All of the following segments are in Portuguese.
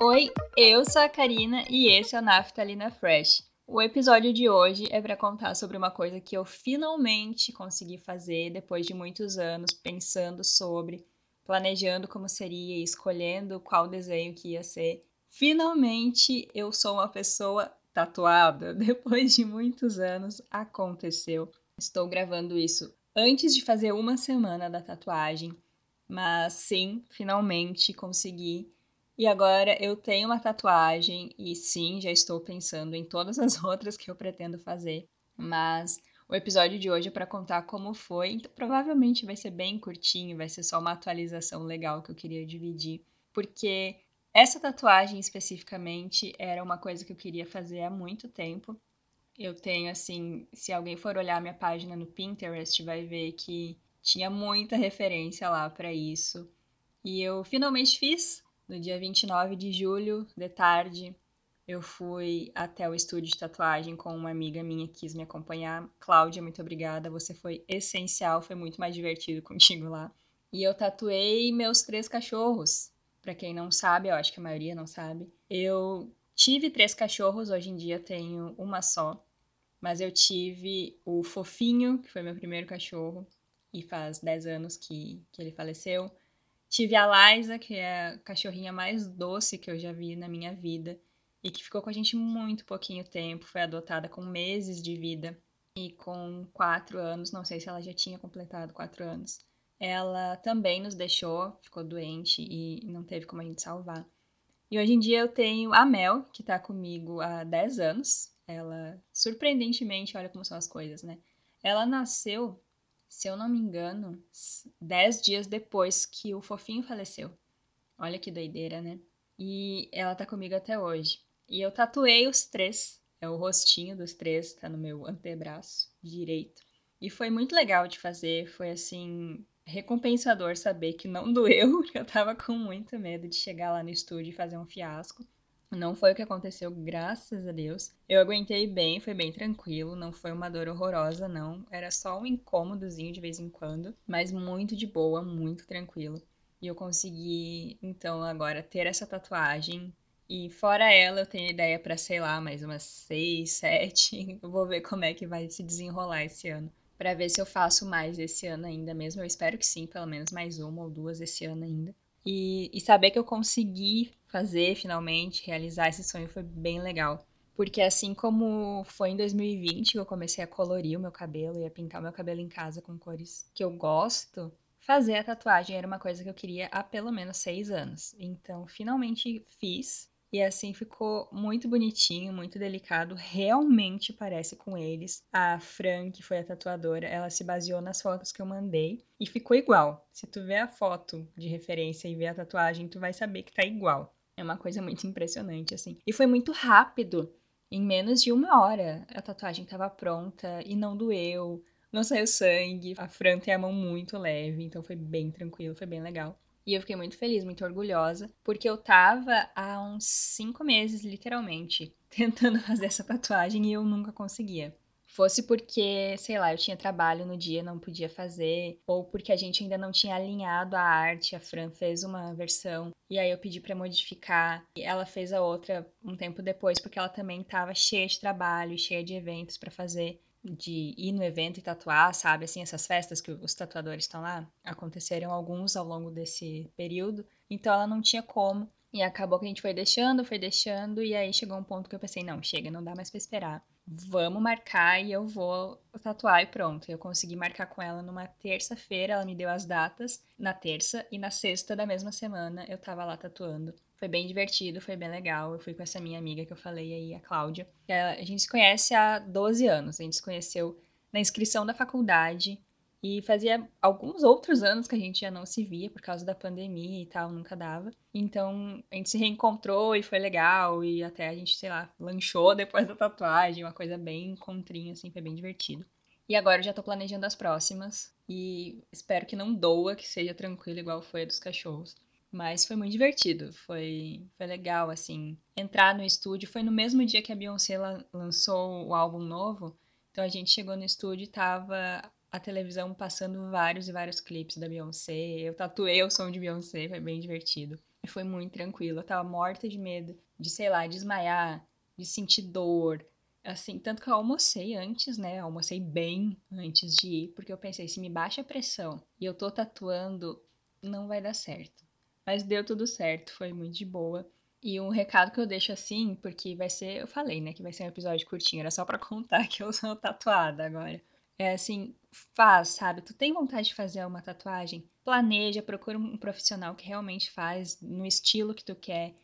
Oi, eu sou a Karina e esse é o Naftalina Fresh. O episódio de hoje é para contar sobre uma coisa que eu finalmente consegui fazer depois de muitos anos pensando sobre, planejando como seria e escolhendo qual desenho que ia ser. Finalmente eu sou uma pessoa tatuada. Depois de muitos anos aconteceu. Estou gravando isso antes de fazer uma semana da tatuagem, mas sim, finalmente consegui e agora eu tenho uma tatuagem e sim, já estou pensando em todas as outras que eu pretendo fazer. Mas o episódio de hoje é para contar como foi. Então, provavelmente vai ser bem curtinho, vai ser só uma atualização legal que eu queria dividir, porque essa tatuagem especificamente era uma coisa que eu queria fazer há muito tempo. Eu tenho assim, se alguém for olhar minha página no Pinterest, vai ver que tinha muita referência lá para isso. E eu finalmente fiz no dia 29 de julho, de tarde, eu fui até o estúdio de tatuagem com uma amiga minha que quis me acompanhar. Cláudia, muito obrigada. Você foi essencial, foi muito mais divertido contigo lá. E eu tatuei meus três cachorros. Para quem não sabe, eu acho que a maioria não sabe. Eu tive três cachorros, hoje em dia tenho uma só. Mas eu tive o Fofinho, que foi meu primeiro cachorro, e faz 10 anos que, que ele faleceu. Tive a Liza, que é a cachorrinha mais doce que eu já vi na minha vida e que ficou com a gente muito pouquinho tempo. Foi adotada com meses de vida e com quatro anos, não sei se ela já tinha completado quatro anos. Ela também nos deixou, ficou doente e não teve como a gente salvar. E hoje em dia eu tenho a Mel, que tá comigo há 10 anos. Ela, surpreendentemente, olha como são as coisas, né? Ela nasceu se eu não me engano, dez dias depois que o fofinho faleceu. Olha que doideira, né? E ela tá comigo até hoje. E eu tatuei os três. É o rostinho dos três, tá no meu antebraço direito. E foi muito legal de fazer. Foi assim, recompensador saber que não doeu, eu tava com muito medo de chegar lá no estúdio e fazer um fiasco. Não foi o que aconteceu, graças a Deus. Eu aguentei bem, foi bem tranquilo, não foi uma dor horrorosa, não. Era só um incômodozinho de vez em quando, mas muito de boa, muito tranquilo. E eu consegui, então, agora ter essa tatuagem. E fora ela, eu tenho ideia para, sei lá, mais umas seis, sete. Eu vou ver como é que vai se desenrolar esse ano. Para ver se eu faço mais esse ano ainda mesmo. Eu espero que sim, pelo menos mais uma ou duas esse ano ainda. E, e saber que eu consegui fazer finalmente, realizar esse sonho foi bem legal. Porque assim como foi em 2020 que eu comecei a colorir o meu cabelo e a pintar o meu cabelo em casa com cores que eu gosto, fazer a tatuagem era uma coisa que eu queria há pelo menos seis anos. Então, finalmente fiz. E assim ficou muito bonitinho, muito delicado. Realmente parece com eles. A Fran, que foi a tatuadora, ela se baseou nas fotos que eu mandei e ficou igual. Se tu ver a foto de referência e ver a tatuagem, tu vai saber que tá igual. É uma coisa muito impressionante, assim. E foi muito rápido. Em menos de uma hora, a tatuagem estava pronta e não doeu, não saiu sangue. A Fran tem a mão muito leve, então foi bem tranquilo, foi bem legal. E eu fiquei muito feliz, muito orgulhosa, porque eu tava há uns cinco meses, literalmente, tentando fazer essa tatuagem e eu nunca conseguia. Fosse porque, sei lá, eu tinha trabalho no dia, não podia fazer, ou porque a gente ainda não tinha alinhado a arte, a Fran fez uma versão e aí eu pedi para modificar, e ela fez a outra um tempo depois, porque ela também estava cheia de trabalho, cheia de eventos para fazer de ir no evento e tatuar, sabe? Assim, essas festas que os tatuadores estão lá, aconteceram alguns ao longo desse período, então ela não tinha como. E acabou que a gente foi deixando, foi deixando, e aí chegou um ponto que eu pensei, não, chega, não dá mais para esperar. Vamos marcar e eu vou tatuar e pronto. Eu consegui marcar com ela numa terça-feira, ela me deu as datas na terça e na sexta da mesma semana eu tava lá tatuando. Foi bem divertido, foi bem legal. Eu fui com essa minha amiga que eu falei aí, a Cláudia. A gente se conhece há 12 anos. A gente se conheceu na inscrição da faculdade. E fazia alguns outros anos que a gente já não se via por causa da pandemia e tal, nunca dava. Então a gente se reencontrou e foi legal. E até a gente, sei lá, lanchou depois da tatuagem, uma coisa bem encontrinho, assim, foi bem divertido. E agora eu já tô planejando as próximas. E espero que não doa, que seja tranquilo, igual foi a dos cachorros. Mas foi muito divertido, foi, foi legal, assim. Entrar no estúdio, foi no mesmo dia que a Beyoncé lançou o álbum novo. Então a gente chegou no estúdio e tava a televisão passando vários e vários clipes da Beyoncé. Eu tatuei o som de Beyoncé, foi bem divertido. foi muito tranquilo. Eu tava morta de medo de, sei lá, desmaiar, de sentir dor. Assim, tanto que eu almocei antes, né? Almocei bem antes de ir, porque eu pensei, se me baixa a pressão e eu tô tatuando, não vai dar certo. Mas deu tudo certo, foi muito de boa. E um recado que eu deixo assim, porque vai ser, eu falei, né, que vai ser um episódio curtinho, era só para contar que eu sou tatuada agora. É assim, faz, sabe? Tu tem vontade de fazer uma tatuagem? Planeja, procura um profissional que realmente faz no estilo que tu quer,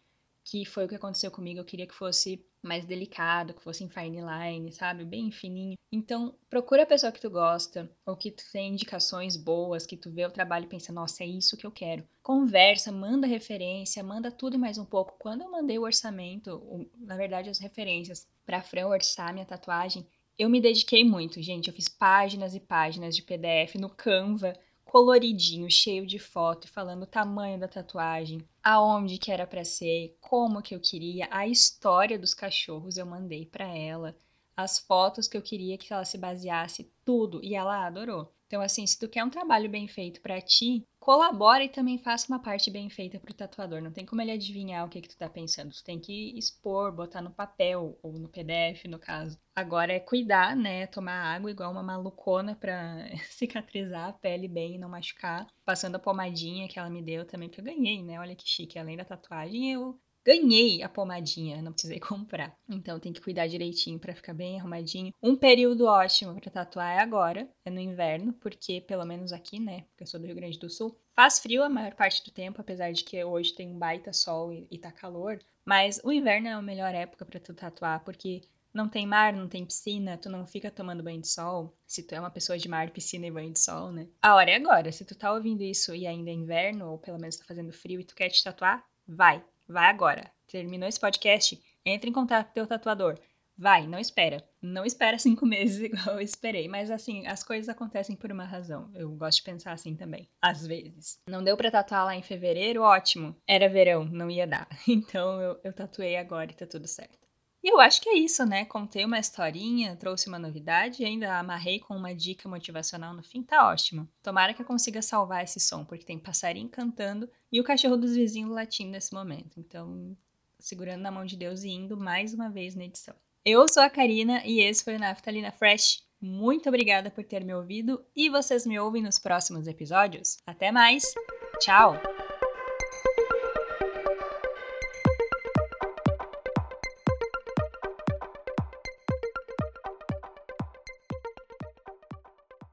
que foi o que aconteceu comigo. Eu queria que fosse mais delicado, que fosse em fine line, sabe? Bem fininho. Então, procura a pessoa que tu gosta, ou que tu tem indicações boas, que tu vê o trabalho e pensa, nossa, é isso que eu quero. Conversa, manda referência, manda tudo e mais um pouco. Quando eu mandei o orçamento, na verdade as referências, pra Fran orçar minha tatuagem, eu me dediquei muito, gente. Eu fiz páginas e páginas de PDF no Canva, coloridinho, cheio de foto, falando o tamanho da tatuagem, aonde que era para ser, como que eu queria, a história dos cachorros eu mandei para ela, as fotos que eu queria que ela se baseasse, tudo, e ela adorou. Então, assim, se tu quer um trabalho bem feito para ti, colabora e também faça uma parte bem feita pro tatuador. Não tem como ele adivinhar o que que tu tá pensando. Tu tem que expor, botar no papel ou no PDF, no caso. Agora é cuidar, né? Tomar água igual uma malucona pra cicatrizar a pele bem e não machucar. Passando a pomadinha que ela me deu também, porque eu ganhei, né? Olha que chique. Além da tatuagem, eu ganhei a pomadinha, não precisei comprar. Então tem que cuidar direitinho para ficar bem arrumadinho. Um período ótimo para tatuar é agora, é no inverno, porque pelo menos aqui, né, porque eu sou do Rio Grande do Sul, faz frio a maior parte do tempo, apesar de que hoje tem um baita sol e, e tá calor, mas o inverno é a melhor época para tu tatuar, porque não tem mar, não tem piscina, tu não fica tomando banho de sol. Se tu é uma pessoa de mar, piscina e banho de sol, né? A hora é agora. Se tu tá ouvindo isso e ainda é inverno, ou pelo menos tá fazendo frio e tu quer te tatuar, vai. Vai agora. Terminou esse podcast? Entre em contato com teu tatuador. Vai, não espera. Não espera cinco meses igual eu esperei. Mas assim, as coisas acontecem por uma razão. Eu gosto de pensar assim também. Às vezes. Não deu pra tatuar lá em fevereiro? Ótimo. Era verão, não ia dar. Então eu, eu tatuei agora e tá tudo certo. E eu acho que é isso, né? Contei uma historinha, trouxe uma novidade e ainda amarrei com uma dica motivacional no fim, tá ótimo. Tomara que eu consiga salvar esse som, porque tem passarinho cantando e o cachorro dos vizinhos latindo nesse momento. Então, segurando na mão de Deus e indo mais uma vez na edição. Eu sou a Karina e esse foi o Naftalina Fresh. Muito obrigada por ter me ouvido e vocês me ouvem nos próximos episódios. Até mais! Tchau!